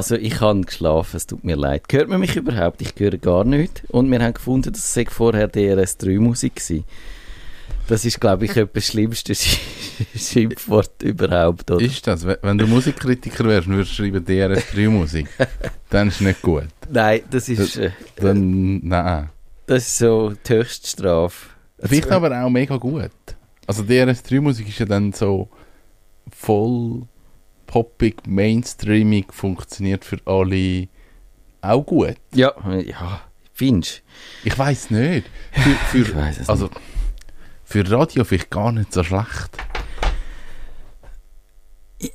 Also ich habe geschlafen, es tut mir leid. Hört man mich überhaupt? Ich höre gar nicht. Und wir haben gefunden, dass es vorher DRS3-Musik war. Das ist, glaube ich, etwas schlimmste Schimpfwort überhaupt. Oder? Ist das? Wenn du Musikkritiker wärst und würdest schreiben DRS3-Musik, dann ist es nicht gut. Nein, das ist... Äh, dann, nein. Das ist so die Höchststrafe. Vielleicht aber auch mega gut. Also DRS3-Musik ist ja dann so voll poppig, mainstreamig, funktioniert für alle auch gut. Ja, ja, findest Ich weiß nicht. Für, für, ich es also, nicht. Für Radio vielleicht gar nicht so schlecht.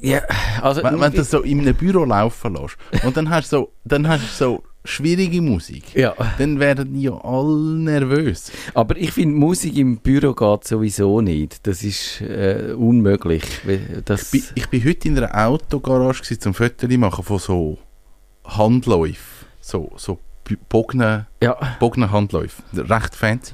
Ja, also... Wenn, wenn du das so in einem Büro laufen lässt und dann hast du so, dann hast du so schwierige Musik, ja. dann werden ja alle nervös. Aber ich finde, Musik im Büro geht sowieso nicht. Das ist äh, unmöglich. Das ich, bin, ich bin heute in einer Autogarage zum Fotos machen von so Handläufen. So, so Bognen, ja. Bognen Handläufe. Recht fancy.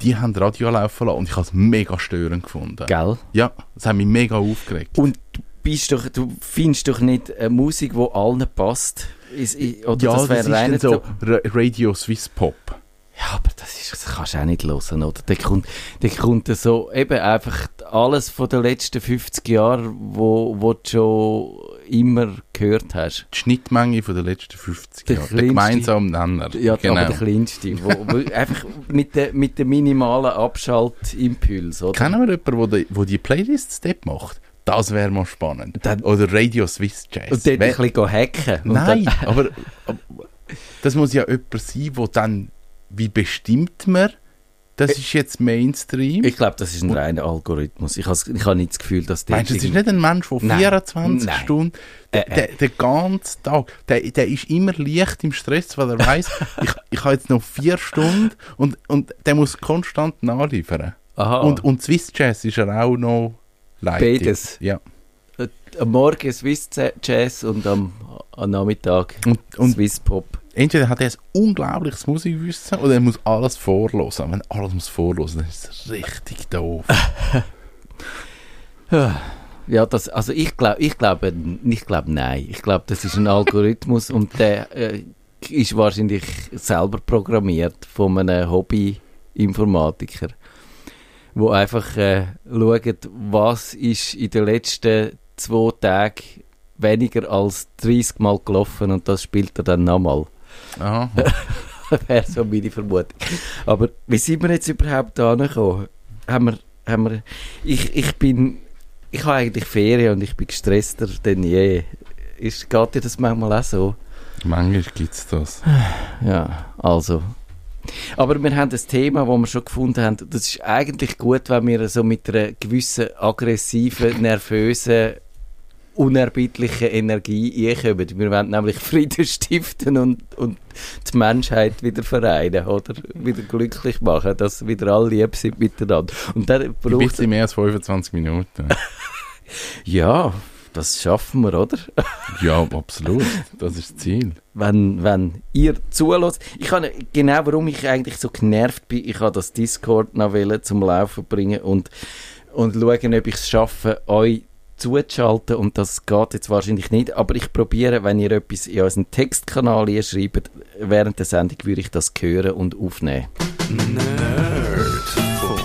Die haben Radio laufen lassen und ich habe es mega störend gefunden. Gell? Ja, das hat mich mega aufgeregt. Und bist doch, du findest doch nicht eine Musik, die allen passt? Ist, oder ja, das, das ist dann so Radio Swiss Pop. Ja, aber das, ist, das kannst du auch nicht hören, oder? Da kommt, da kommt so eben einfach alles von den letzten 50 Jahren, wo, wo du schon immer gehört hast. Die Schnittmenge von den letzten 50 der Jahren. Der gemeinsame Nenner. Ja, genau. aber der kleinste. wo, wo einfach mit dem mit der minimalen Abschaltimpuls, oder? Kennen wir jemanden, der die, wo die Playlists dort macht? Das wäre mal spannend. Dann, Oder Radio Swiss Jazz. Und dort ein bisschen hacken. Nein, aber, aber, das muss ja jemand sein, der dann, wie bestimmt man, das ist jetzt Mainstream. Ich glaube, das ist ein reiner Algorithmus. Ich habe ich nicht das Gefühl, dass der. Meinst du, das ist nicht ein Mensch, der 24 Nein. Stunden, der, äh, äh. den ganzen Tag, der, der ist immer leicht im Stress, weil er weiß, ich, ich habe jetzt noch vier Stunden und, und der muss konstant nachliefern. Aha. Und, und Swiss Jazz ist er auch noch Leitung. Beides. Ja. Äh, am Morgen Swiss Jazz und am, am Nachmittag und, und Swiss Pop. Entweder hat er ein unglaubliches Musikwissen oder er muss alles vorlosen. Wenn alles muss vorlosen, dann ist es richtig doof. ja, das, also ich glaube, ich glaube, ich glaube nein. Ich glaube, das ist ein Algorithmus und der äh, ist wahrscheinlich selber programmiert von einem Hobby-Informatiker wo einfach äh, schauen, was ist in den letzten zwei Tagen weniger als 30 Mal gelaufen und das spielt er dann nochmal. Aha. Wäre so meine Vermutung. Aber wie sind wir jetzt überhaupt da gekommen? Haben wir, haben wir, ich, ich bin, ich habe eigentlich Ferien und ich bin gestresster denn je. Ist, geht dir das manchmal auch so? Manchmal gibt es das. Ja, also, aber wir haben das Thema, das wir schon gefunden haben, das ist eigentlich gut, wenn wir so mit einer gewissen aggressiven, nervösen, unerbittlichen Energie einkommen. Wir wollen nämlich Frieden stiften und, und die Menschheit wieder vereinen oder wieder glücklich machen, dass wieder alle lieb sind miteinander. Und dann braucht es mehr als 25 Minuten. ja, das schaffen wir, oder? ja, absolut. Das ist das Ziel. Wenn, wenn ihr zulässt. Ich kann genau, warum ich eigentlich so genervt bin, ich habe das Discord noch zum Laufen bringen und, und schauen, ob ich es schaffe, euch zuzuschalten und das geht jetzt wahrscheinlich nicht, aber ich probiere, wenn ihr etwas in unseren Textkanal schreibt, während der Sendung würde ich das hören und aufnehmen. Nerdfunk.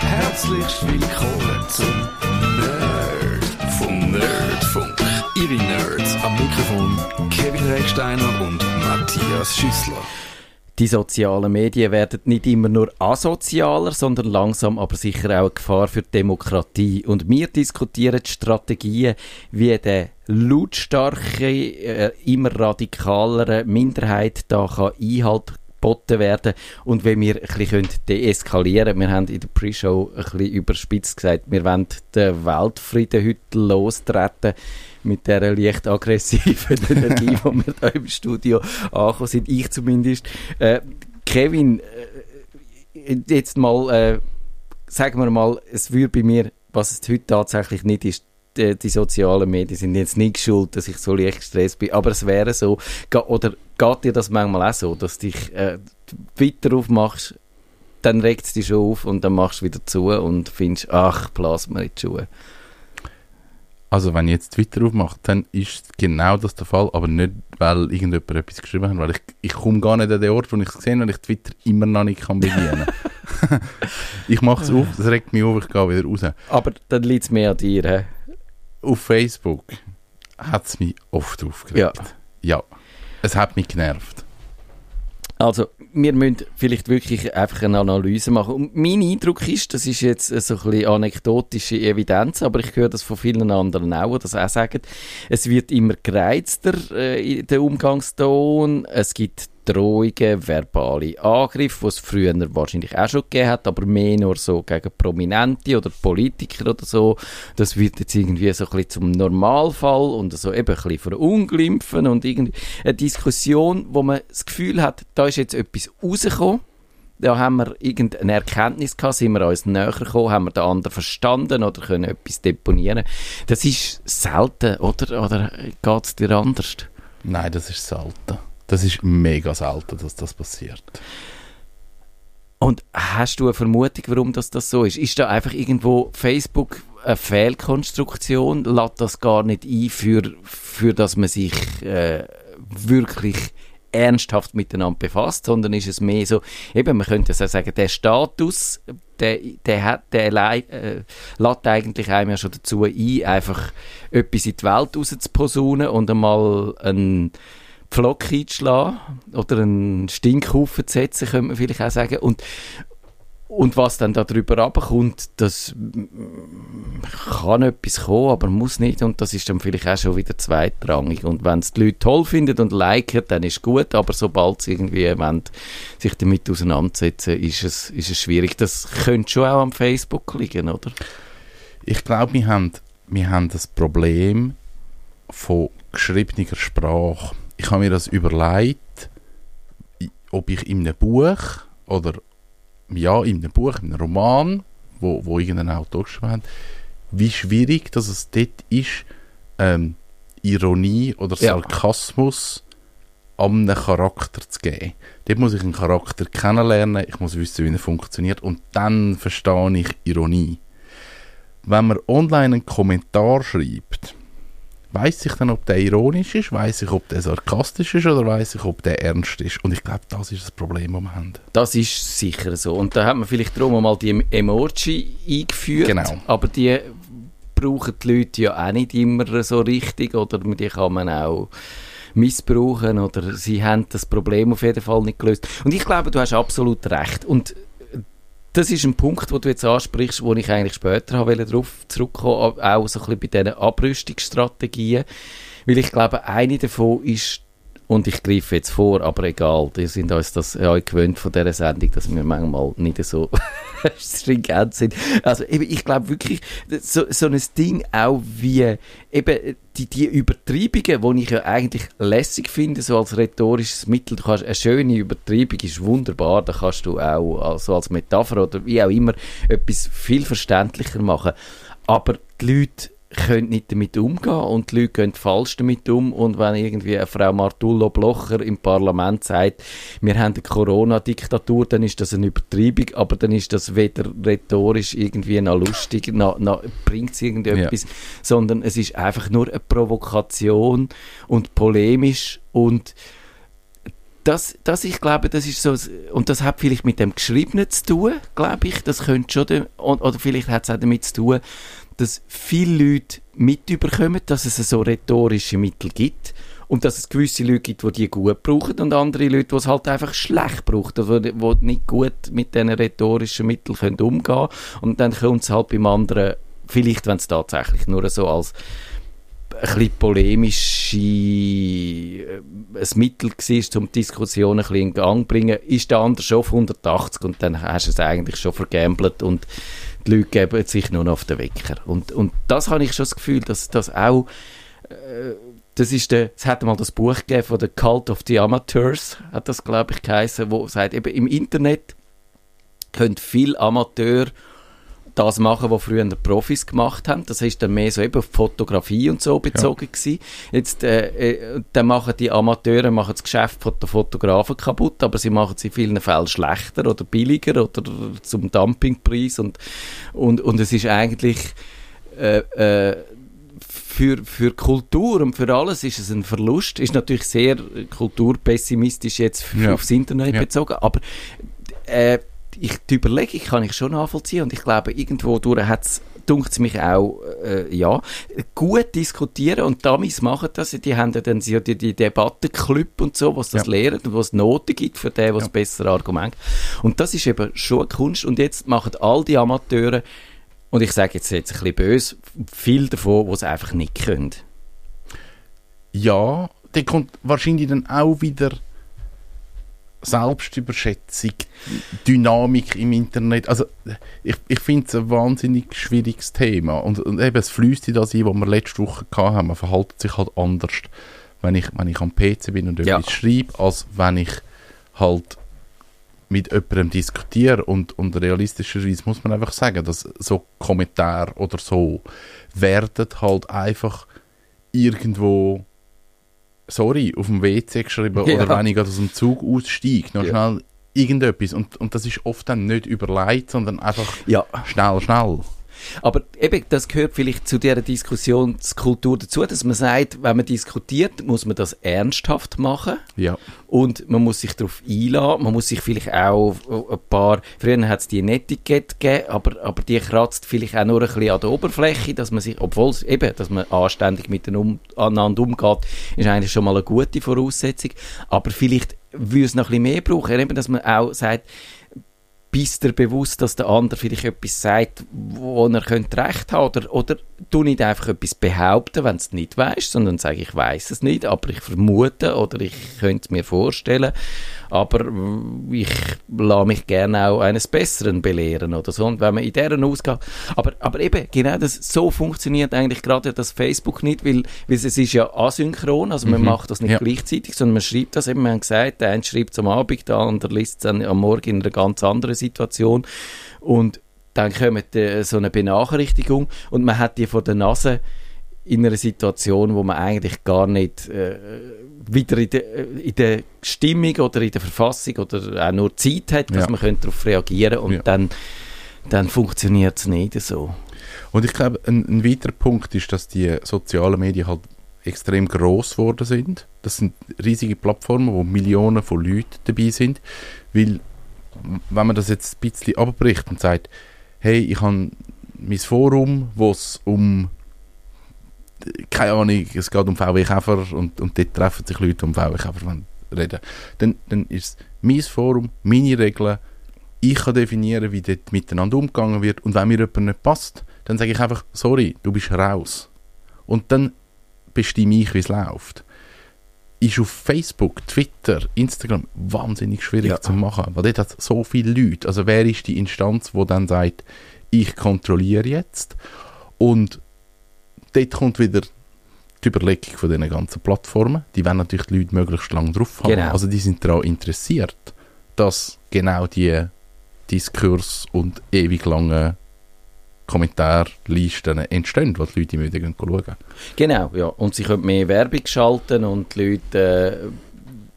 Herzlich willkommen zum Nerdfunk. Ihre Nerds am Mikrofon Kevin Recksteiner und Matthias Schüssler. Die sozialen Medien werden nicht immer nur asozialer, sondern langsam aber sicher auch eine Gefahr für die Demokratie. Und wir diskutieren die Strategien, wie der lautstarke, äh, immer radikalere Minderheit da kann Einhalt geboten werden und wenn wir ein bisschen deeskalieren können. Wir haben in der Pre-Show ein bisschen überspitzt gesagt, wir wollen den Weltfrieden heute lostreten mit dieser leicht aggressiven Energie, die wir hier im Studio angekommen sind. Ich zumindest. Äh, Kevin, äh, jetzt mal, äh, sagen wir mal, es würde bei mir, was es heute tatsächlich nicht ist, die, die, sozialen Medien sind jetzt nicht schuld, dass ich so leicht gestresst bin, aber es wäre so, oder geht dir das manchmal auch so, dass dich äh, Twitter aufmachst, dann regt es dich schon auf und dann machst du wieder zu und findest, ach, blas mir in die Schuhe. Also wenn ich jetzt Twitter aufmache, dann ist genau das der Fall, aber nicht, weil irgendjemand etwas geschrieben hat, weil ich, ich komme gar nicht an den Ort, wo ich es gesehen weil ich Twitter immer noch nicht kann bedienen kann. ich mache es auf, das regt mich auf, ich gehe wieder raus. Aber dann liegt es mehr an dir, he? Auf Facebook hat es mich oft aufgeregt. Ja. ja. Es hat mich genervt. Also, wir müssen vielleicht wirklich einfach eine Analyse machen. Und mein Eindruck ist, das ist jetzt so ein bisschen anekdotische Evidenz, aber ich höre das von vielen anderen auch, die das auch sagen. Es wird immer gereizter äh, der Umgangston. Es gibt Drohungen, verbale Angriffe, die es früher wahrscheinlich auch schon gegeben hat, aber mehr nur so gegen Prominente oder Politiker oder so. Das wird jetzt irgendwie so ein bisschen zum Normalfall und so eben ein bisschen verunglimpfen und irgendwie eine Diskussion, wo man das Gefühl hat, da ist jetzt etwas rausgekommen, da haben wir irgendeine Erkenntnis gehabt, sind wir uns näher gekommen, haben wir den anderen verstanden oder können etwas deponieren. Das ist selten, oder? Oder geht es dir anders? Nein, das ist selten. Das ist mega selten, dass das passiert. Und hast du eine Vermutung, warum das, das so ist? Ist da einfach irgendwo Facebook eine Fehlkonstruktion? Lädt das gar nicht ein, für, für dass man sich äh, wirklich ernsthaft miteinander befasst, sondern ist es mehr so, eben, man könnte so sagen, der Status, der, der, hat, der äh, lädt eigentlich einem ja schon dazu ein, einfach etwas in die Welt rauszuposaunen und einmal ein Pflock einzuschlagen oder einen Stinkhaufen zu setzen, könnte man vielleicht auch sagen. Und, und was dann darüber abkommt, das kann etwas kommen, aber muss nicht. Und das ist dann vielleicht auch schon wieder zweitrangig. Und wenn es die Leute toll finden und liken, dann ist gut. Aber sobald sie irgendwie wollen, sich damit auseinandersetzen, ist es, ist es schwierig. Das könnte schon auch am Facebook liegen, oder? Ich glaube, wir haben, wir haben das Problem von geschriebener Sprache ich habe mir das überlegt, ob ich in einem Buch oder ja, in einem Buch, in einem Roman, wo, wo irgendein Autor geschrieben hat, wie schwierig dass es dort ist, ähm, Ironie oder Sarkasmus ja. an einem Charakter zu geben. Dort muss ich einen Charakter kennenlernen, ich muss wissen, wie er funktioniert und dann verstehe ich Ironie. Wenn man online einen Kommentar schreibt, weiß ich dann, ob der ironisch ist, weiß ich, ob der sarkastisch ist oder weiß ich, ob der ernst ist. Und ich glaube, das ist das Problem, das wir haben. Das ist sicher so. Und da hat man vielleicht darum mal die Emoji eingeführt. Genau. Aber die brauchen die Leute ja auch nicht immer so richtig oder die kann man auch missbrauchen oder sie haben das Problem auf jeden Fall nicht gelöst. Und ich glaube, du hast absolut recht. Und das ist ein Punkt, den du jetzt ansprichst, wo ich eigentlich später habe darauf zurückkommen auch so ein bisschen bei diesen Abrüstungsstrategien, weil ich glaube, eine davon ist und ich greife jetzt vor, aber egal, wir sind uns das ja gewöhnt von dieser Sendung, dass wir manchmal nicht so stringent sind. Also eben, ich glaube wirklich, so, so ein Ding auch wie eben die, die Übertreibungen, die ich ja eigentlich lässig finde, so als rhetorisches Mittel, du kannst, eine schöne Übertreibung ist wunderbar, da kannst du auch also als Metapher oder wie auch immer etwas viel verständlicher machen. Aber die Leute können nicht damit umgehen und die Leute gehen falsch damit um. Und wenn irgendwie eine Frau Martullo Blocher im Parlament sagt, wir haben eine Corona-Diktatur, dann ist das eine Übertreibung, aber dann ist das weder rhetorisch irgendwie noch lustig, noch, noch bringt es irgendetwas, ja. sondern es ist einfach nur eine Provokation und polemisch. Und das, das, ich glaube, das ist so, und das hat vielleicht mit dem Geschriebenen zu tun, glaube ich, das könnte schon, oder vielleicht hat es auch damit zu tun, dass viele Leute mitbekommen, dass es so rhetorische Mittel gibt und dass es gewisse Leute gibt, die die gut brauchen und andere Leute, die es halt einfach schlecht brauchen, also die, nicht gut mit diesen rhetorischen Mitteln können umgehen. Und dann kommt es halt beim anderen, vielleicht wenn es tatsächlich nur so als ein bisschen polemische äh, ein Mittel war, um die Diskussion ein bisschen in Gang zu bringen, ist der andere schon auf 180 und dann hast du es eigentlich schon vergambelt und die Leute geben sich nur noch auf den Wecker. Und, und das habe ich schon das Gefühl, dass das auch, äh, das ist der, es hat mal das Buch gegeben von The Cult of the Amateurs, hat das glaube ich geheißen, wo sagt, eben im Internet können viele Amateure das machen, was früher die Profis gemacht haben. Das ist dann mehr so eben auf Fotografie und so bezogen ja. Jetzt, äh, äh, dann machen die Amateure machen das Geschäft von den Fotografen kaputt, aber sie machen es in vielen Fällen schlechter oder billiger oder zum Dumpingpreis und, und, und es ist eigentlich äh, äh, für, für Kultur und für alles ist es ein Verlust. Ist natürlich sehr kulturpessimistisch jetzt ja. aufs Internet ja. bezogen, aber äh, ich, die Überlegung kann ich schon nachvollziehen und ich glaube, irgendwo durch hat es dunkt mich auch, äh, ja, gut diskutieren und Damis machen das, die haben ja dann die, die Debattenclub und so, was das ja. lehren und was Noten gibt für den, was ja. bessere Argument Und das ist eben schon eine Kunst und jetzt machen all die Amateure, und ich sage jetzt, jetzt ein bisschen böse, viel davon, was einfach nicht können. Ja, dann kommt wahrscheinlich dann auch wieder Selbstüberschätzung, Dynamik im Internet. Also ich, ich finde es ein wahnsinnig schwieriges Thema. Und, und eben, es fließt in das ein, was wir letzte Woche hatten. Man verhält sich halt anders, wenn ich, wenn ich am PC bin und etwas ja. schreibe, als wenn ich halt mit jemandem diskutiere. Und, und realistischerweise muss man einfach sagen, dass so Kommentare oder so werden halt einfach irgendwo sorry, auf dem WC geschrieben ja. oder wenn ich aus dem Zug aussteige, noch ja. schnell irgendetwas. Und, und das ist oft dann nicht überlegt, sondern einfach ja. schnell, schnell. Aber eben, das gehört vielleicht zu dieser Diskussionskultur dazu, dass man sagt, wenn man diskutiert, muss man das ernsthaft machen. Ja. Und man muss sich darauf einladen. Man muss sich vielleicht auch ein paar, früher hat es die Netiquette gegeben, aber, aber die kratzt vielleicht auch nur ein bisschen an der Oberfläche, dass man sich, obwohl es eben, dass man anständig miteinander umgeht, ist eigentlich schon mal eine gute Voraussetzung. Aber vielleicht würde es noch ein bisschen mehr brauchen, eben, dass man auch sagt, bist dir bewusst, dass der andere vielleicht etwas sagt, wo er könnte recht haben oder, oder du nicht einfach etwas behaupten, wenn du es nicht weißt, sondern sage ich weiß es nicht, aber ich vermute oder ich könnte es mir vorstellen aber ich lasse mich gerne auch eines Besseren belehren oder so. Und wenn man in deren ausgeht, aber, aber eben, genau das, so funktioniert eigentlich gerade das Facebook nicht, weil, weil es ist ja asynchron, also man mhm. macht das nicht ja. gleichzeitig, sondern man schreibt das eben, wir haben gesagt, der eine schreibt es am Abend, der andere liest es dann am Morgen in einer ganz anderen Situation und dann kommt äh, so eine Benachrichtigung und man hat die vor der Nase in einer Situation, wo man eigentlich gar nicht äh, wieder in der, in der Stimmung oder in der Verfassung oder auch nur Zeit hat, dass ja. man darauf reagieren und ja. dann, dann funktioniert es nicht so. Und ich glaube, ein, ein weiterer Punkt ist, dass die sozialen Medien halt extrem groß geworden sind. Das sind riesige Plattformen, wo Millionen von Leuten dabei sind, weil wenn man das jetzt ein bisschen abbricht und sagt, hey, ich habe mein Forum, wo es um keine Ahnung, es geht um VW Käfer und, und dort treffen sich Leute, um VW Käfer reden, dann, dann ist mein Forum, meine Regeln, ich kann definieren, wie dort miteinander umgegangen wird und wenn mir jemand nicht passt, dann sage ich einfach, sorry, du bist raus. Und dann bestimme ich, wie es läuft. Ist auf Facebook, Twitter, Instagram wahnsinnig schwierig ja. zu machen, weil dort hat so viele Leute. Also wer ist die Instanz, wo dann sagt, ich kontrolliere jetzt und dort kommt wieder die Überlegung von diesen ganzen Plattformen. Die wollen natürlich die Leute möglichst lange drauf haben. Genau. Also die sind daran interessiert, dass genau die Diskurs und ewig lange Kommentarlisten entstehen, wo die Leute immer schauen Genau, ja. Und sie können mehr Werbung schalten und die Leute äh,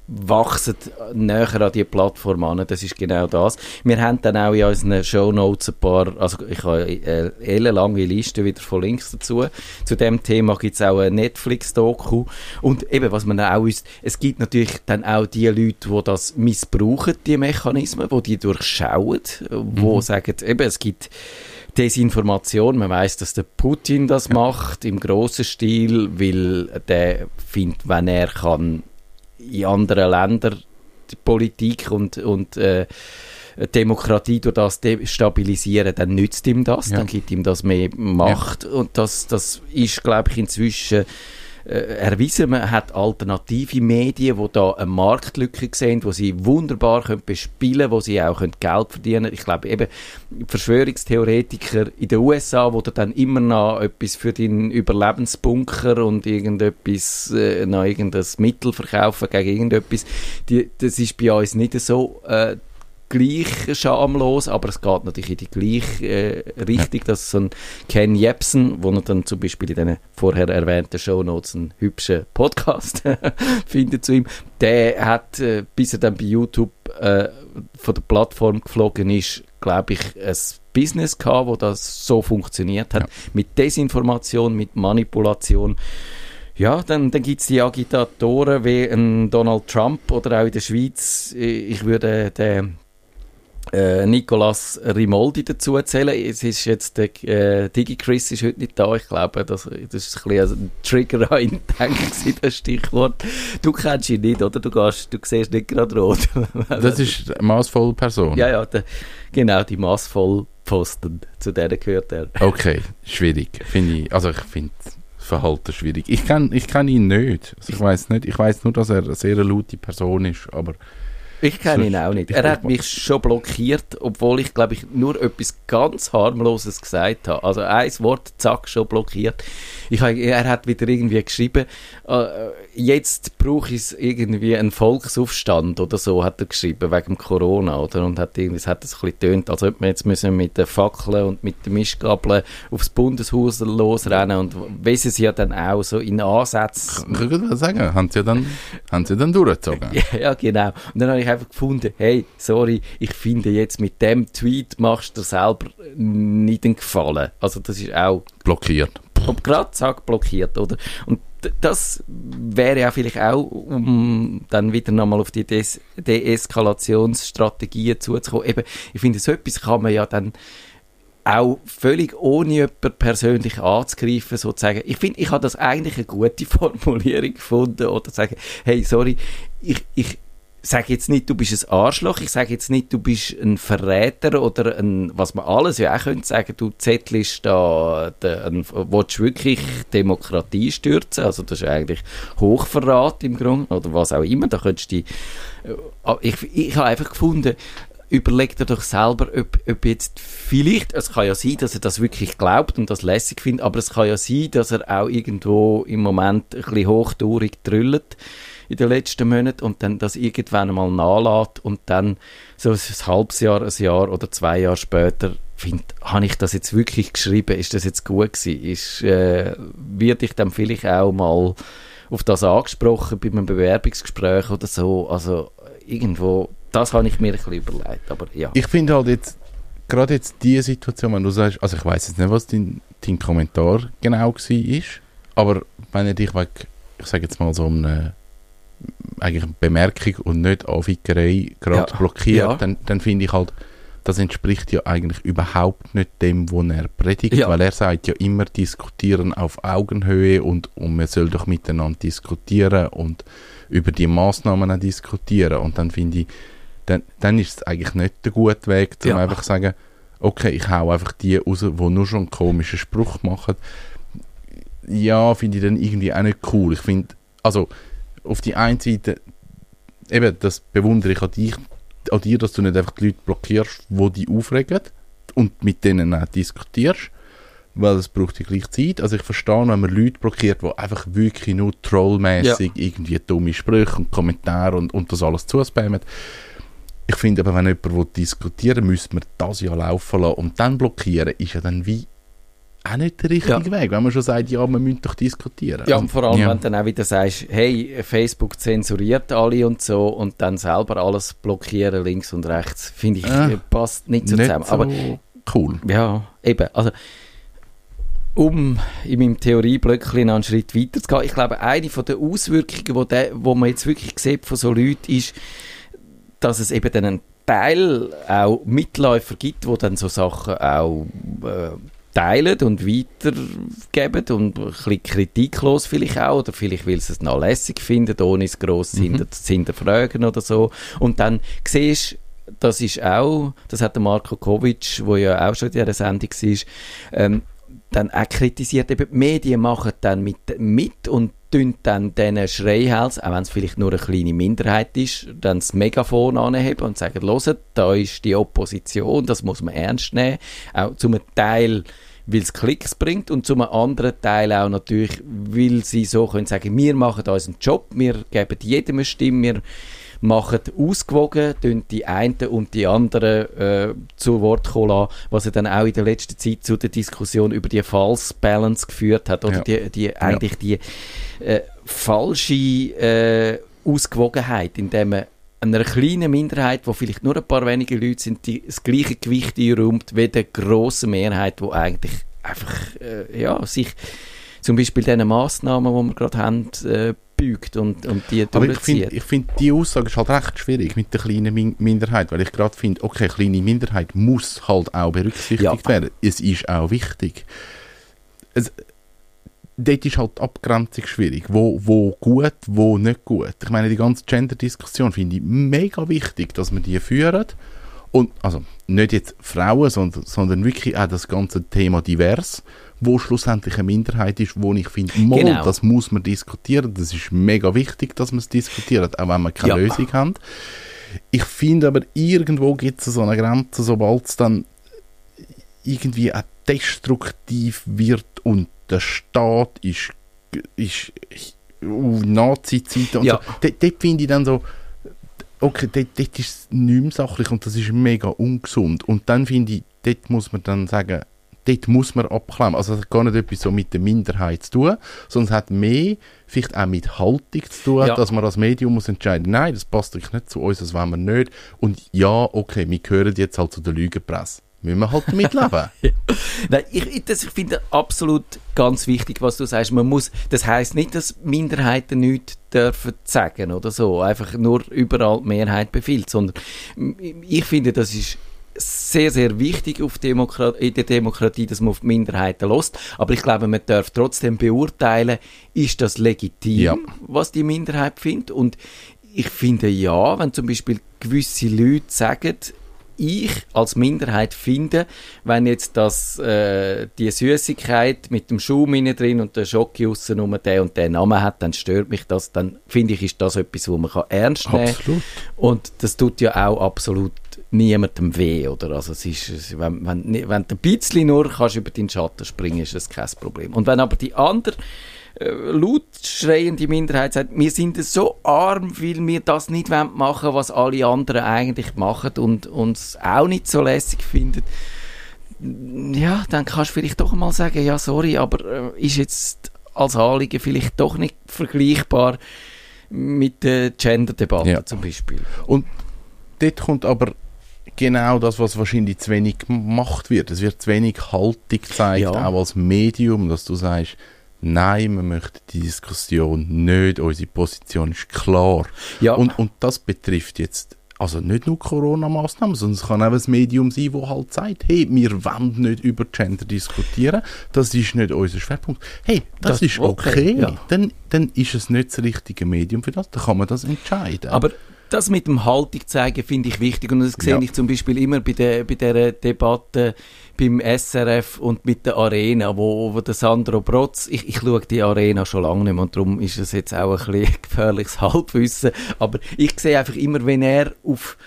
wachsen näher an die Plattform an. Das ist genau das. Wir haben dann auch in unseren Show Notes ein paar, also ich habe eine ellenlange Liste wieder von Links dazu. Zu dem Thema gibt es auch ein Netflix-Doku. Und eben, was man auch ist, es gibt natürlich dann auch die Leute, die das missbrauchen, die Mechanismen, die die durchschauen, mhm. wo sagen, eben, es gibt Desinformation. Man weiß, dass der Putin das macht im großen Stil, weil der findet, wenn er kann in anderen Ländern die Politik und, und äh, Demokratie durch das stabilisieren, dann nützt ihm das, ja. dann gibt ihm das mehr Macht ja. und das, das ist, glaube ich, inzwischen erwiesen. Man hat alternative Medien, die da eine Marktlücke sehen, wo sie wunderbar können bespielen können, wo sie auch können Geld verdienen können. Ich glaube eben, Verschwörungstheoretiker in den USA, wo du dann immer noch etwas für deinen Überlebensbunker und irgendetwas, äh, noch irgendein Mittel verkaufen gegen irgendetwas, die, das ist bei uns nicht so äh, gleich schamlos, aber es geht natürlich in die gleiche äh, Richtung, dass so ein Ken Jebsen, wo er dann zum Beispiel in den vorher erwähnten Shownotes einen hübschen Podcast findet zu ihm, der hat, äh, bis er dann bei YouTube äh, von der Plattform geflogen ist, glaube ich, ein Business gehabt, wo das so funktioniert hat. Ja. Mit Desinformation, mit Manipulation. Ja, dann, dann gibt es die Agitatoren wie ein Donald Trump oder auch in der Schweiz. Ich würde den äh, Nicolas Rimoldi dazu erzählen. Es ist jetzt der äh, DigiChris ist heute nicht da. Ich glaube, das, das ist ein, bisschen ein Trigger an das Stichwort. Du kennst ihn nicht, oder? Du, gehst, du siehst nicht gerade rot. das ist eine maßvolle Person. Ja, ja, der, genau, die maßvoll Posten. Zu denen gehört er. Okay, schwierig. Finde ich, also ich finde Verhalten schwierig. Ich kenne ich kenn ihn nicht. Also ich weiß nicht. Ich weiß nur, dass er eine sehr laute Person ist, aber ich kenne ihn auch nicht. Er hat mich schon blockiert, obwohl ich, glaube ich, nur etwas ganz harmloses gesagt habe. Also ein Wort, zack, schon blockiert. Ich er hat wieder irgendwie geschrieben, äh, jetzt brauche ich irgendwie einen Volksaufstand oder so, hat er geschrieben, wegen Corona, oder? Und hat irgendwie, es hat das ein bisschen tönt, als ob wir jetzt müssen mit den Fackeln und mit den Mischgabeln aufs Bundeshaus losrennen und wissen sie ja dann auch so in Ansätzen. Ich würde sagen, haben sie dann, haben sie dann durchgezogen. ja, ja, genau. Und dann habe ich einfach gefunden, hey, sorry, ich finde jetzt mit dem Tweet machst du dir selber nicht einen Gefallen. Also das ist auch... Blockiert. Gerade zack, blockiert, oder? Und das wäre ja vielleicht auch, um dann wieder nochmal auf die Des Deeskalationsstrategien zuzukommen. Eben, ich finde, so etwas kann man ja dann auch völlig ohne jemanden persönlich anzugreifen, sozusagen. Ich finde, ich habe das eigentlich eine gute Formulierung gefunden, oder sagen, hey, sorry, ich, ich sage jetzt nicht, du bist ein Arschloch, ich sage jetzt nicht, du bist ein Verräter oder ein, was man alles ja auch könnte sagen, du zettelst da, den, willst wirklich Demokratie stürzen, also das ist eigentlich Hochverrat im Grunde, oder was auch immer, da könntest du äh, ich, ich habe einfach gefunden, überleg dir doch selber, ob, ob jetzt vielleicht, es kann ja sein, dass er das wirklich glaubt und das lässig findet, aber es kann ja sein, dass er auch irgendwo im Moment ein bisschen hochtourig drüllt in den letzten Monaten und dann das irgendwann mal nachlässt und dann so ein halbes Jahr, ein Jahr oder zwei Jahre später finde, habe ich das jetzt wirklich geschrieben, ist das jetzt gut gewesen, ist, äh, wird ich dann vielleicht auch mal auf das angesprochen bei einem Bewerbungsgespräch oder so, also irgendwo, das habe ich mir ein bisschen überlegt, aber ja. Ich finde halt jetzt, gerade jetzt diese Situation, wenn du sagst, also ich weiß jetzt nicht, was dein, dein Kommentar genau war, aber wenn ich dich weg, ich sage jetzt mal so um eigentlich Bemerkung und nicht Anfickerei gerade ja. blockiert, ja. dann, dann finde ich halt, das entspricht ja eigentlich überhaupt nicht dem, was er predigt, ja. weil er sagt ja immer diskutieren auf Augenhöhe und, und man soll doch miteinander diskutieren und über die Maßnahmen diskutieren und dann finde ich, dann, dann ist es eigentlich nicht der gute Weg, um ja. einfach zu sagen, okay, ich hau einfach die raus, die nur schon einen komischen Spruch machen. Ja, finde ich dann irgendwie auch nicht cool. Ich finde, also auf die einen Seite, eben, das bewundere ich an, dich, an dir, dass du nicht einfach die Leute blockierst, die dich aufregen und mit denen auch diskutierst, weil es braucht ja gleich Zeit. Also ich verstehe, wenn man Leute blockiert, die einfach wirklich nur trollmäßig ja. irgendwie dumme Sprüche und Kommentare und, und das alles zuspammen. Ich finde aber, wenn jemand diskutieren will, müsste man das ja laufen lassen und dann blockieren, ist ja dann wie auch nicht der richtige ja. Weg, wenn man schon sagt, ja, man müsste doch diskutieren. Ja, und vor allem, ja. wenn du dann auch wieder sagst, hey, Facebook zensuriert alle und so und dann selber alles blockieren, links und rechts, finde ich, äh, passt nicht so nicht zusammen. So Aber cool. Ja, eben, also um in meinem Theorieblöckchen einen Schritt weiter zu gehen, ich glaube, eine von den Auswirkungen, wo, der, wo man jetzt wirklich sieht von so Leuten, ist, dass es eben dann einen Teil auch Mitläufer gibt, wo dann so Sachen auch äh, teilen und weitergeben und ein bisschen kritiklos vielleicht auch, oder vielleicht weil sie es noch lässig finden, ohne es gross mhm. zu hinterfragen oder so. Und dann siehst das ist auch, das hat der Marco Kovic, wo ja auch schon in dieser Sendung war, ähm, dann auch kritisiert, eben die Medien machen dann mit, mit und tun dann diesen Schreihals, auch wenn es vielleicht nur eine kleine Minderheit ist, dann das Megafon anheben und sagen, hört, da ist die Opposition, das muss man ernst nehmen. Auch zum Teil, weil es Klicks bringt und zum anderen Teil auch natürlich, weil sie so können sagen, wir machen unseren Job, wir geben jedem eine Stimme, wir machen ausgewogen, tun die einen und die anderen äh, zu Wort kommen lassen, was ja dann auch in der letzten Zeit zu der Diskussion über die False Balance geführt hat, oder ja. die, die, eigentlich ja. die äh, falsche äh, Ausgewogenheit, indem man einer kleinen Minderheit, wo vielleicht nur ein paar wenige Leute sind, die das gleiche Gewicht einräumt wie der grossen Mehrheit, wo eigentlich einfach äh, ja, sich zum Beispiel diesen Massnahmen, die wir gerade haben, äh, beugt und, und die Aber ich finde, ich find, die Aussage ist halt recht schwierig mit der kleinen Min Minderheit, weil ich gerade finde, okay, kleine Minderheit muss halt auch berücksichtigt ja. werden. Es ist auch wichtig. Es, dort ist halt die Abgrenzung schwierig. Wo, wo gut, wo nicht gut. Ich meine, die ganze Gender-Diskussion finde ich mega wichtig, dass wir die führen. Und, also, nicht jetzt Frauen, sondern, sondern wirklich auch das ganze Thema divers, wo schlussendlich eine Minderheit ist, wo ich finde, genau. das muss man diskutieren. Das ist mega wichtig, dass man es diskutiert, auch wenn wir keine ja. Lösung haben. Ich finde aber, irgendwo gibt es so eine Grenze, sobald es dann irgendwie auch destruktiv wird und der Staat ist, ist uh, Nazi-Zeit und ja. so. Dort, finde ich dann so, okay, dort, dort ist es nicht mehr sachlich und das ist mega ungesund. Und dann finde ich, dort muss man dann sagen, dort muss man abklemmen. Also es hat gar nicht etwas so mit der Minderheit zu tun, sondern es hat mehr vielleicht auch mit Haltung zu tun, ja. dass man als Medium muss entscheiden, nein, das passt euch nicht zu uns, das wollen wir nicht. Und ja, okay, wir gehören jetzt halt zu der Lügenpresse müssen wir halt damit leben. Nein, ich, das, ich finde absolut ganz wichtig, was du sagst. Man muss, das heißt nicht, dass Minderheiten nichts dürfen sagen oder so, einfach nur überall Mehrheit befiehlt, sondern ich finde, das ist sehr, sehr wichtig auf Demokrat in der Demokratie, dass man auf Minderheiten lässt. Aber ich glaube, man darf trotzdem beurteilen, ist das legitim, ja. was die Minderheit findet. Und ich finde ja, wenn zum Beispiel gewisse Leute sagen, ich als Minderheit finde, wenn jetzt das, äh, die Süßigkeit mit dem Schaum innen drin und der Schocke aussen nur der und der Namen hat, dann stört mich das, dann finde ich, ist das etwas, wo man kann ernst nehmen kann. Und das tut ja auch absolut niemandem weh, oder? Also es ist, wenn, wenn, wenn du ein bisschen nur kannst über deinen Schatten springen, ist das kein Problem. Und wenn aber die andere äh, laut schreiende Minderheit sagt, wir sind so arm, weil wir das nicht machen wollen, was alle anderen eigentlich machen und uns auch nicht so lässig finden. Ja, dann kannst du vielleicht doch mal sagen, ja, sorry, aber äh, ist jetzt als Anliegen vielleicht doch nicht vergleichbar mit der Gender-Debatte ja. zum Beispiel. Und dort kommt aber genau das, was wahrscheinlich zu wenig gemacht wird. Es wird zu wenig Haltung gezeigt, ja. auch als Medium, dass du sagst, Nein, wir möchten die Diskussion nicht. Unsere Position ist klar. Ja. Und, und das betrifft jetzt also nicht nur Corona-Maßnahmen, sondern es kann auch ein Medium sein, das halt sagt, hey, wir wollen nicht über Gender diskutieren, das ist nicht unser Schwerpunkt. Hey, das, das ist okay, okay. Ja. Dann, dann ist es nicht das richtige Medium für das, dann kann man das entscheiden. Aber das mit dem Haltung zeigen finde ich wichtig und das sehe ja. ich zum Beispiel immer bei der, bei der Debatte beim SRF und mit der Arena, wo, wo der Sandro Brotz, ich, ich schaue die Arena schon lange nicht mehr und darum ist es jetzt auch ein bisschen gefährliches Halbwissen, aber ich sehe einfach immer, wenn er auf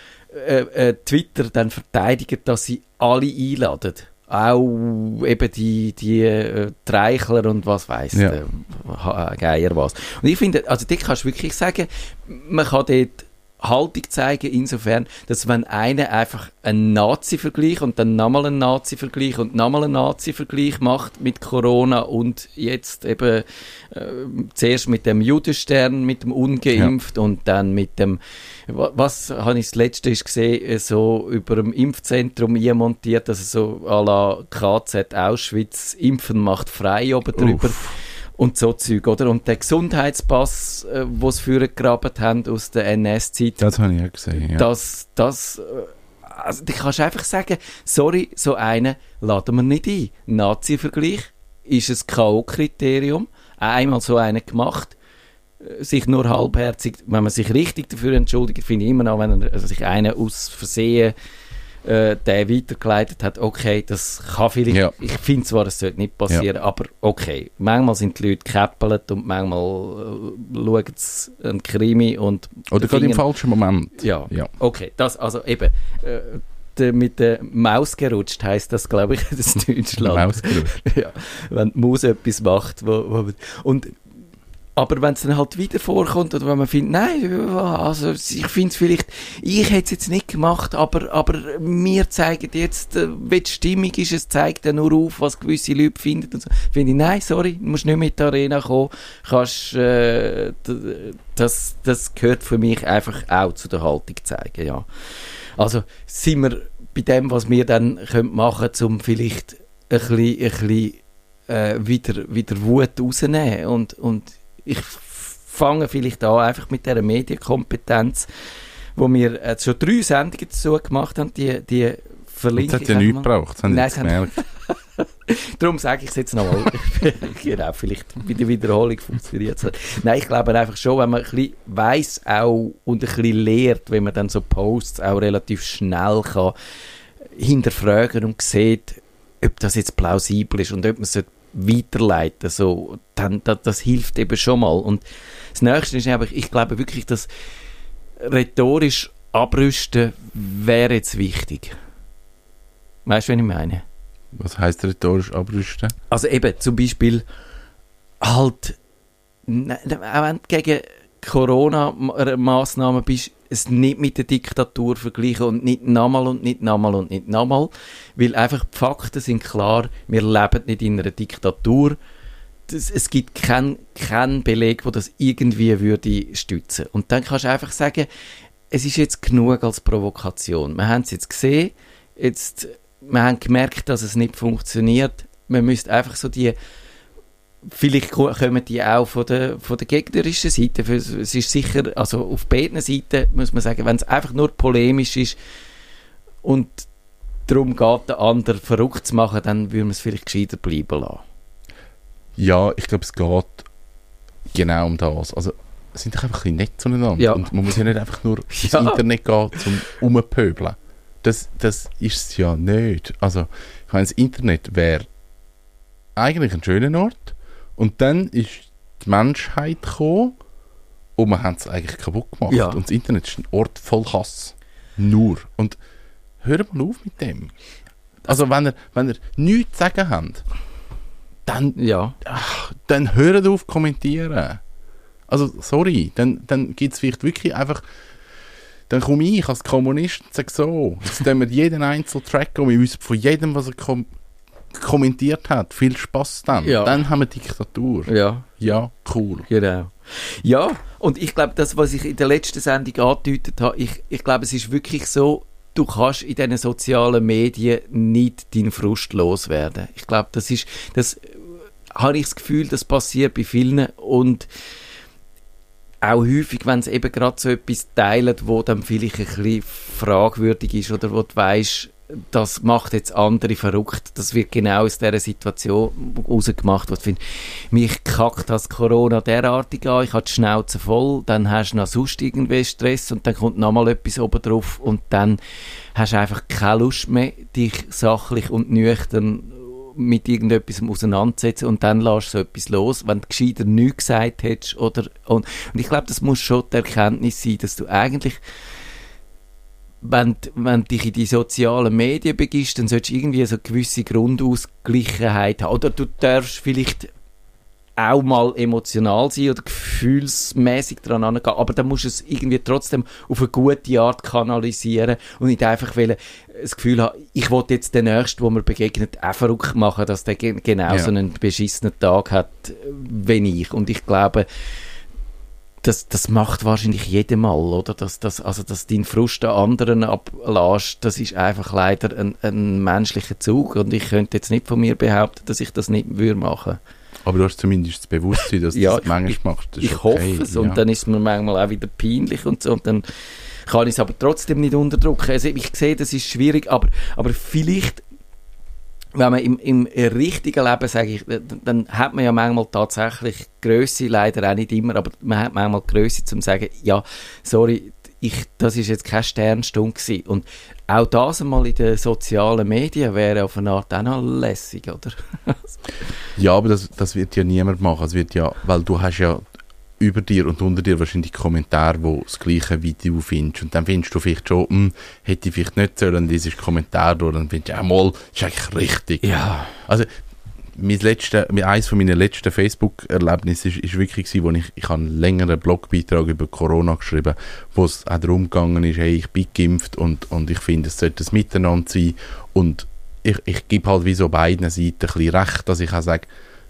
äh, äh, Twitter dann verteidigt, dass sie alle einladen auch eben die, die äh, Treichler und was weiss ja. der Geier was. Und ich finde, also dort kannst du wirklich sagen, man kann dort Haltung zeigen, insofern, dass wenn einer einfach einen Nazi-Vergleich und dann nochmal einen Nazi-Vergleich und nochmal einen Nazi-Vergleich macht mit Corona und jetzt eben äh, zuerst mit dem Judenstern, mit dem Ungeimpft ja. und dann mit dem, was habe ich das letzte ist gesehen, so über dem Impfzentrum montiert, also so à la KZ Auschwitz, Impfen macht frei oben drüber. Uff und so Zeug, oder? Und der Gesundheitspass, äh, wo sie vorher gegraben haben aus der NS-Zeit. Das habe ich ja gesehen, ja. Das, das, äh, also, du kannst einfach sagen, sorry, so einen laden wir nicht ein. Nazi-Vergleich ist ein K.O.-Kriterium. Einmal so einen gemacht, äh, sich nur halbherzig, wenn man sich richtig dafür entschuldigt, finde ich immer noch, wenn er, also sich einer aus Versehen äh, der weitergeleitet hat, okay, das kann vielleicht, ja. ich finde zwar, es sollte nicht passieren, ja. aber okay, manchmal sind die Leute gekäppelt und manchmal äh, schauen sie einen Krimi und... Oder gerade im falschen Moment. Ja, ja. okay, das, also eben, äh, der, mit der Maus gerutscht heißt das, glaube ich, das Deutschland. Maus gerutscht. ja, wenn die Maus etwas macht. Wo, wo, und Aber wenn es dann halt wieder vorkommt oder wenn man findet, nein, also ich finde es vielleicht, ich hätte es jetzt nicht gemacht, aber, aber wir zeigen jetzt, äh, wie die Stimmung ist, es zeigt dann nur auf, was gewisse Leute finden so. Finde ich, nein, sorry, du musst nicht mit der Arena kommen, kannst, äh, das, das gehört für mich einfach auch zu der Haltung zeigen, ja. Also sind wir bei dem, was wir dann können machen können, um vielleicht ein bisschen, ein bisschen äh, wieder, wieder Wut rauszunehmen und, und ich fange vielleicht an, einfach mit dieser Medienkompetenz, wo wir äh, schon drei Sendungen dazu gemacht haben, die, die verlinke Das hat ja nichts gebraucht, das haben Nein, gemerkt. Darum sage ich es jetzt nochmal. genau, vielleicht bei der Wiederholung funktioniert es. Nein, ich glaube einfach schon, wenn man ein bisschen weiss auch und ein bisschen lehrt, wenn man dann so Posts auch relativ schnell kann hinterfragen und sieht, ob das jetzt plausibel ist und ob man es weiterleiten. So dann das, das, hilft eben schon mal. Und das nächste ist einfach ich glaube wirklich dass rhetorisch abrüsten wäre jetzt wichtig. Weißt du was ich meine? Was heißt rhetorisch abrüsten? Also eben zum Beispiel halt ne, ne, auch wenn du gegen Corona-Maßnahmen bist es nicht mit der Diktatur vergleichen und nicht nochmal und nicht nochmal und nicht nochmal, weil einfach die Fakten sind klar, wir leben nicht in einer Diktatur. Das, es gibt keinen kein Beleg, wo das irgendwie würde stützen. Und dann kannst du einfach sagen, es ist jetzt genug als Provokation. Wir haben es jetzt gesehen, jetzt, wir haben gemerkt, dass es nicht funktioniert. Man müsste einfach so die Vielleicht kommen die auch von der, von der gegnerischen Seite. Es ist sicher, also auf beiden Seiten muss man sagen, wenn es einfach nur polemisch ist und darum geht, den anderen verrückt zu machen, dann würde man es vielleicht gescheiter bleiben lassen. Ja, ich glaube, es geht genau um das. Also, sind doch einfach ein bisschen nett zueinander. Ja. Und man muss ja nicht einfach nur ins Internet gehen, zum Umpöbeln. Das, das ist es ja nicht. Also, ich meine, das Internet wäre eigentlich ein schöner Ort, und dann ist die Menschheit gekommen und man hat es eigentlich kaputt gemacht. Ja. Und das Internet ist ein Ort voll Hass. Nur. Und hör mal auf mit dem. Also wenn ihr, wenn ihr nichts zu sagen habt, dann, ja. ach, dann hört auf kommentieren. Also, sorry, dann, dann gibt es vielleicht wirklich einfach dann komme ich als Kommunist und sage so, jetzt wir jeden einzelnen Track und wir wissen von jedem, was er kom kommentiert hat. Viel Spaß dann. Ja. Dann haben wir Diktatur. Ja. Ja, cool. Genau. Ja, und ich glaube, das, was ich in der letzten Sendung angedeutet habe, ich, ich glaube, es ist wirklich so, du kannst in diesen sozialen Medien nicht deinen Frust loswerden. Ich glaube, das ist, das habe ich das Gefühl, das passiert bei vielen und auch häufig, wenn sie eben gerade so etwas teilen, wo dann vielleicht ein bisschen fragwürdig ist oder wo du weißt, das macht jetzt andere verrückt. Das wird genau aus dieser Situation rausgemacht. Was finde mich kackt das Corona derartig an. Ich habe die Schnauze voll. Dann hast du noch sonst irgendwie Stress und dann kommt nochmal etwas oben drauf und dann hast du einfach keine Lust mehr, dich sachlich und nüchtern mit irgendetwas auseinandersetzen und dann lässt du so etwas los, wenn du gescheiter nichts gesagt hättest oder, und, und ich glaube, das muss schon die Erkenntnis sein, dass du eigentlich wenn, wenn du dich in die sozialen Medien begibst, dann solltest du irgendwie so eine gewisse Grundausgleichheit haben. Oder du darfst vielleicht auch mal emotional sein oder gefühlsmäßig daran angehen, aber dann musst du es irgendwie trotzdem auf eine gute Art kanalisieren und nicht einfach wollen, das Gefühl haben, ich wollte jetzt den Nächsten, wo mir begegnet, auch verrückt machen, dass der genau ja. so einen beschissenen Tag hat, wie ich. Und ich glaube, das, das macht wahrscheinlich jedem mal, oder? Dass, dass, also, dass dein Frust an anderen ablässt, das ist einfach leider ein, ein menschlicher Zug und ich könnte jetzt nicht von mir behaupten, dass ich das nicht würde machen aber du hast zumindest das Bewusstsein, dass ja, du das manchmal machst. Das ich okay, hoffe es. Ja. Und dann ist es mir manchmal auch wieder peinlich und so. Und dann kann ich es aber trotzdem nicht unterdrücken. Also ich sehe, das ist schwierig, aber, aber vielleicht wenn man im, im richtigen Leben, sage ich, dann hat man ja manchmal tatsächlich Größe, leider auch nicht immer, aber man hat manchmal Größe zum sagen, ja, sorry, ich, das ist jetzt keine Sternstunde gewesen. Und auch das einmal in den sozialen Medien wäre auf eine Art auch noch lässig, oder? ja, aber das, das wird ja niemand machen. Es wird ja, weil du hast ja über dir und unter dir wahrscheinlich Kommentare, wo das gleiche Video findest. Und dann findest du vielleicht schon, hm, hätte ich vielleicht nicht sollen, dieses Kommentar durch. Dann findest du, ja, mal, ist eigentlich richtig. Ja. Also, mein letzte, eines von meinen letzten Facebook-Erlebnissen ist, ist wirklich gewesen, wo ich, ich habe einen längeren Blogbeitrag über Corona geschrieben, wo es auch darum gegangen ist, hey, ich bin geimpft und, und ich finde, es sollte ein Miteinander sein und ich, ich gebe halt wie so beiden Seiten ein bisschen recht, dass ich auch sage,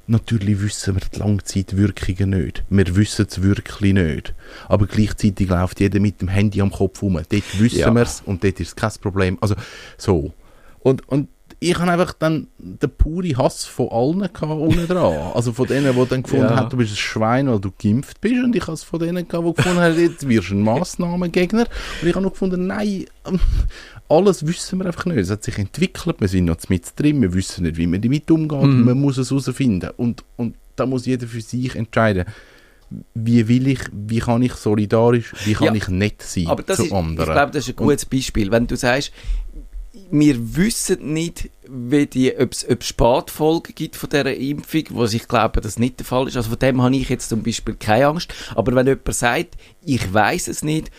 natürlich wissen wir die Langzeitwirkungen nicht. Wir wissen es wirklich nicht. Aber gleichzeitig läuft jeder mit dem Handy am Kopf rum. Dort wissen ja. wir es und dort ist es kein Problem. Also so. Und, und ich habe einfach dann den pure Hass von allen gehabt, unten dran. Also von denen, die dann gefunden ja. haben, du bist ein Schwein, weil du geimpft bist. Und ich habe es von denen gehabt, die gefunden haben, jetzt wirst du ein Massnahmengegner. Und ich habe noch gefunden, nein, ähm, alles wissen wir einfach nicht. Es hat sich entwickelt, wir sind noch mit drin, wir wissen nicht, wie man damit umgeht. Mhm. Man muss es herausfinden. Und, und da muss jeder für sich entscheiden wie will ich, wie kann ich solidarisch, wie kann ja, ich nett sein aber das zu ist, anderen. Ich glaube, das ist ein gutes Beispiel. Wenn du sagst, wir wissen nicht, wie die, ob es Spätfolgen gibt von dieser Impfung, was ich glaube, dass nicht der Fall ist. Also von dem habe ich jetzt zum Beispiel keine Angst. Aber wenn jemand sagt, ich weiß es nicht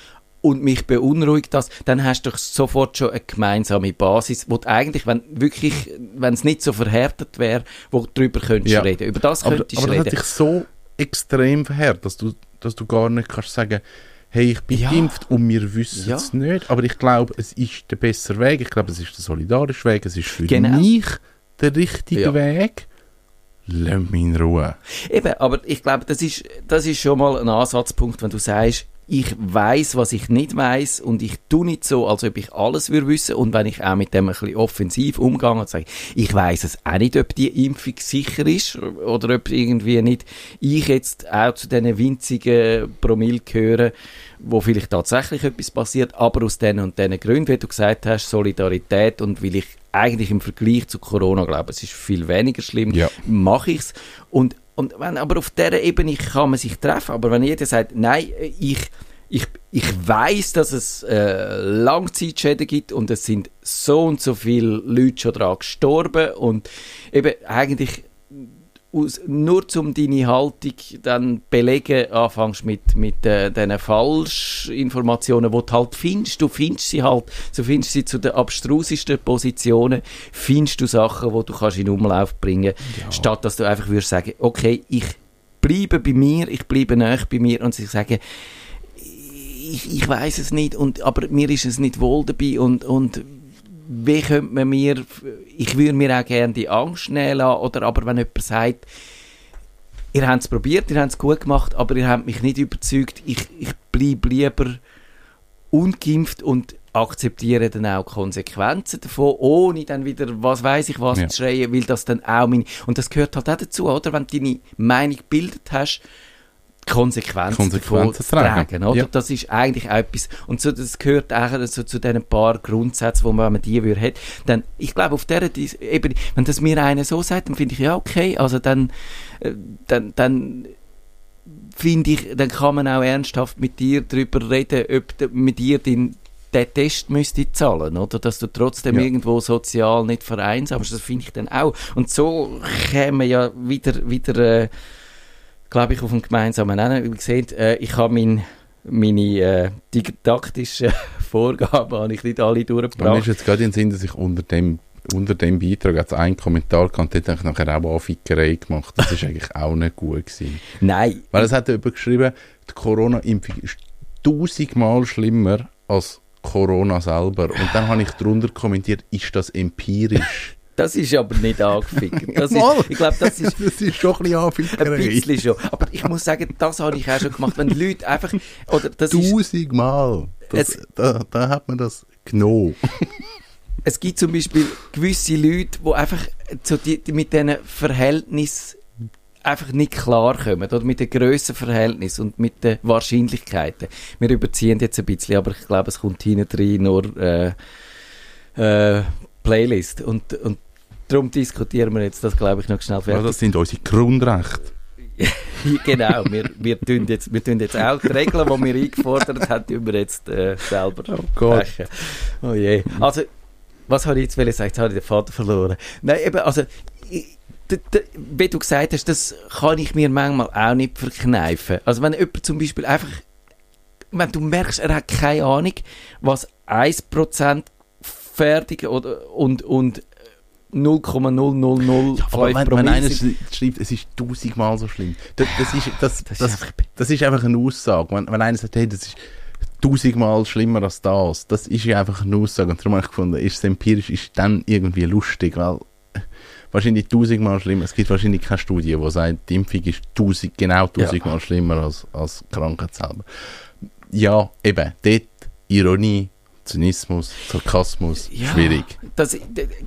und mich beunruhigt das, dann hast du doch sofort schon eine gemeinsame Basis, wo du eigentlich, wenn wirklich, wenn es nicht so verhärtet wäre, wo du darüber könntest ja. reden. Über das aber, könntest aber reden. Aber das hat sich so extrem verhärtet, dass du, dass du gar nicht kannst sagen, hey, ich bin ja. geimpft und wir wissen ja. es nicht. Aber ich glaube, es ist der bessere Weg. Ich glaube, es ist der solidarische Weg. Es ist für genau. mich der richtige ja. Weg. Lass mich in Ruhe. Eben, aber ich glaube, das ist, das ist schon mal ein Ansatzpunkt, wenn du sagst, ich weiß, was ich nicht weiß und ich tue nicht so, als ob ich alles würde wissen. Und wenn ich auch mit dem ein bisschen offensiv umgehe und sage, ich weiß es auch nicht, ob die Impfung sicher ist oder ob irgendwie nicht ich jetzt auch zu diesen winzigen Promille gehöre, wo vielleicht tatsächlich etwas passiert, aber aus diesen und diesen Gründen, wie du gesagt hast, Solidarität und weil ich eigentlich im Vergleich zu Corona glaube, es ist viel weniger schlimm, ja. mache ich es und und wenn, aber auf dieser Ebene kann man sich treffen. Aber wenn jeder sagt, nein, ich, ich, ich weiß, dass es äh, Langzeitschäden gibt und es sind so und so viele Leute schon daran gestorben und eben eigentlich aus, nur um deine Haltung dann belegen anfängst mit, mit äh, diesen Falschinformationen, die du halt findest. Du findest sie halt, so findest sie zu den abstrusesten Positionen, findest du Sachen, die du kannst in Umlauf bringen ja. statt dass du einfach würdest sagen, okay, ich bleibe bei mir, ich bleibe näher bei mir und sie sagen, ich, ich weiß es nicht, und, aber mir ist es nicht wohl dabei und, und wie könnte man mir, ich würde mir auch gerne die Angst nehmen lassen, oder aber wenn jemand sagt, ihr habt es probiert, ihr habt es gut gemacht, aber ihr habt mich nicht überzeugt, ich, ich bleibe lieber ungeimpft und akzeptiere dann auch Konsequenzen davon, ohne dann wieder, was weiß ich was, ja. zu schreien, weil das dann auch meine, und das gehört halt auch dazu, oder, wenn du deine Meinung gebildet hast, Konsequenzen, Konsequenzen tragen. tragen oder? Ja. Das ist eigentlich etwas, und so, das gehört auch so zu diesen paar Grundsätzen, wo man, wenn man die würde, hat, dann, ich glaube, auf dieser Ebene, wenn das mir einer so sagt, dann finde ich, ja, okay, also dann, äh, dann, dann finde ich, dann kann man auch ernsthaft mit dir darüber reden, ob mit dir den, der Test müsste zahlen, oder? Dass du trotzdem ja. irgendwo sozial nicht vereinsamst, das finde ich dann auch. Und so käme ja wieder, wieder, äh, glaube ich, auf einem gemeinsamen Nenner. Wie gesagt, äh, ich habe mein, meine äh, didaktischen Vorgaben habe ich nicht alle durchgebracht. Mir ist jetzt gerade in den Sinn, dass ich unter dem unter dem Beitrag hat es einen Kommentar gehabt, der hat nachher auch Anfickerei gemacht. Das ist eigentlich auch nicht gut gewesen. Nein. Weil es hat jemand geschrieben, die Corona-Impfung ist tausendmal schlimmer als Corona selber. Und dann habe ich darunter kommentiert, ist das empirisch? Das ist aber nicht angefickt. Das ist, ich glaube, das ist, das ist schon ein bisschen Anfickerei. Ein bisschen schon. Aber ich muss sagen, das habe ich auch schon gemacht. Wenn Leute einfach... Oder das Tausendmal. Das, da, da hat man das genommen. es gibt zum Beispiel gewisse Leute, die einfach so die, mit diesen Verhältnissen einfach nicht klarkommen, oder mit den Grössenverhältnissen und mit den Wahrscheinlichkeiten. Wir überziehen jetzt ein bisschen, aber ich glaube, es kommt hinten drin nur äh, äh, Playlist. Und, und darum diskutieren wir jetzt das, glaube ich, noch schnell fertig. Ja, das sind unsere Grundrechte. genau, wir, wir, tun jetzt, wir tun jetzt auch die Regeln, die wir eingefordert haben, tun wir jetzt äh, selber oh Gott. Oh je. Also, was habe ich jetzt sagen? Jetzt habe ich den Vater verloren. Nein, eben, also, wie du gesagt hast, das kann ich mir manchmal auch nicht verkneifen. Also, wenn jemand zum Beispiel einfach, wenn du merkst, er hat keine Ahnung, was 1% fertig oder, und, und 0,0005 ja, wenn, wenn einer schreibt, es ist tausendmal so schlimm. Das, das, ist, das, das, das, das ist einfach eine Aussage. Wenn, wenn einer sagt, hey, das ist tausendmal schlimmer als das, das ist ja einfach eine Aussage. Und darum habe ich gefunden, ist es empirisch, ist dann irgendwie lustig, weil wahrscheinlich tausendmal schlimmer. Es gibt wahrscheinlich keine Studie, die sagt, die Impfung ist tausend, genau tausendmal ja. schlimmer als, als Krankheit selber. Ja, eben, dort Ironie, Zynismus, Sarkasmus, ja, schwierig. Das,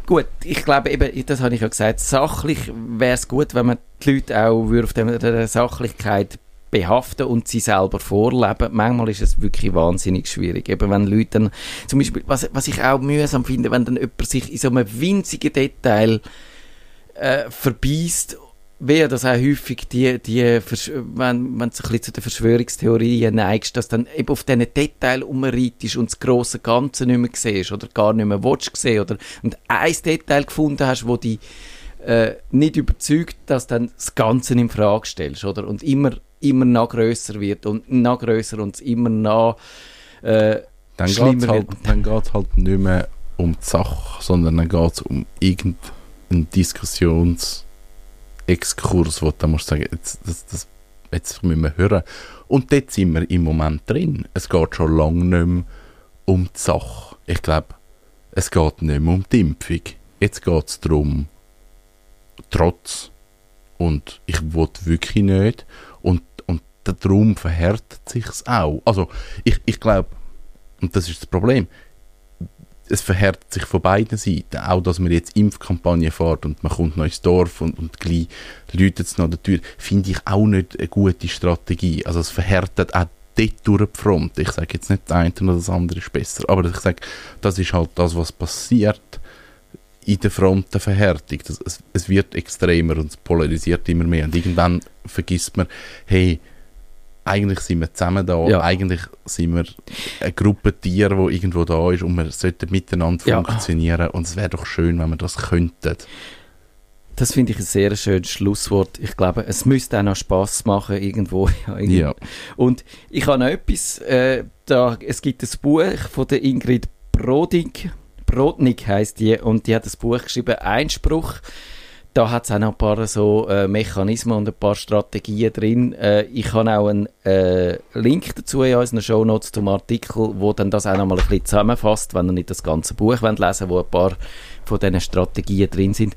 gut, ich glaube eben, das habe ich ja gesagt, sachlich wäre es gut, wenn man die Leute auch auf der Sachlichkeit behaften und sie selber vorleben. Manchmal ist es wirklich wahnsinnig schwierig. Eben wenn Leute dann, zum Beispiel, was, was ich auch mühsam finde, wenn dann jemand sich in so einem winzigen Detail äh, verbeißt wäre das auch häufig die, die wenn, wenn du ein bisschen zu den Verschwörungstheorien neigst, dass dann eben auf diesen Detail umreitest und das grosse Ganze nicht mehr siehst oder gar nicht mehr willst sehen oder und ein Detail gefunden hast, wo dich äh, nicht überzeugt, dass dann das Ganze in Frage stellst, oder? Und immer, immer noch grösser wird und noch grösser und immer noch äh, dann schlimmer halt, Dann geht es halt nicht mehr um die Sache, sondern dann geht es um irgendeinen Diskussions- Exkurs, wo du sagen, jetzt, das, das, jetzt müssen wir hören. Und dort sind wir im Moment drin. Es geht schon lange nicht mehr um die Sache. Ich glaube, es geht nicht mehr um die Impfung. Jetzt geht es darum, trotz. Und ich will wirklich nicht. Und, und darum verhärtet sich auch. Also, ich, ich glaube, und das ist das Problem, es verhärtet sich von beiden Seiten. Auch, dass man jetzt Impfkampagne fährt und man kommt noch ins Dorf und, und gleich läutet es noch der Tür, finde ich auch nicht eine gute Strategie. Also es verhärtet auch dort durch die Front. Ich sage jetzt nicht, das eine oder das andere ist besser, aber ich sage, das ist halt das, was passiert in der Frontenverhärtung. Das, es, es wird extremer und es polarisiert immer mehr. Und irgendwann vergisst man, hey, eigentlich sind wir zusammen da, ja. eigentlich sind wir eine Gruppe Tiere, die irgendwo da ist und wir sollten miteinander ja. funktionieren und es wäre doch schön, wenn wir das könnten. Das finde ich ein sehr schönes Schlusswort. Ich glaube, es müsste auch noch Spass machen irgendwo. Ja. Und ich habe noch etwas, äh, da, es gibt ein Buch von der Ingrid Brodig, Brodnik heißt die, und die hat das Buch geschrieben, Einspruch da hat es auch noch ein paar so äh, Mechanismen und ein paar Strategien drin. Äh, ich habe auch einen äh, Link dazu in unseren Shownotes zum Artikel, wo dann das auch noch mal ein bisschen zusammenfasst, wenn ihr nicht das ganze Buch wollt lesen wo ein paar von diesen Strategien drin sind.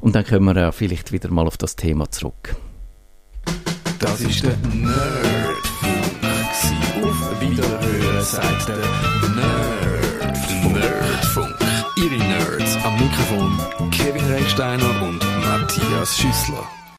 Und dann können wir äh, vielleicht wieder mal auf das Thema zurück. Das ist der Nerdfunk. Auf Wiederhören sagt der Nerd. Nerdfunk. Ihre Nerds am Mikrofon Kevin Recksteiner und Teraz Sisla.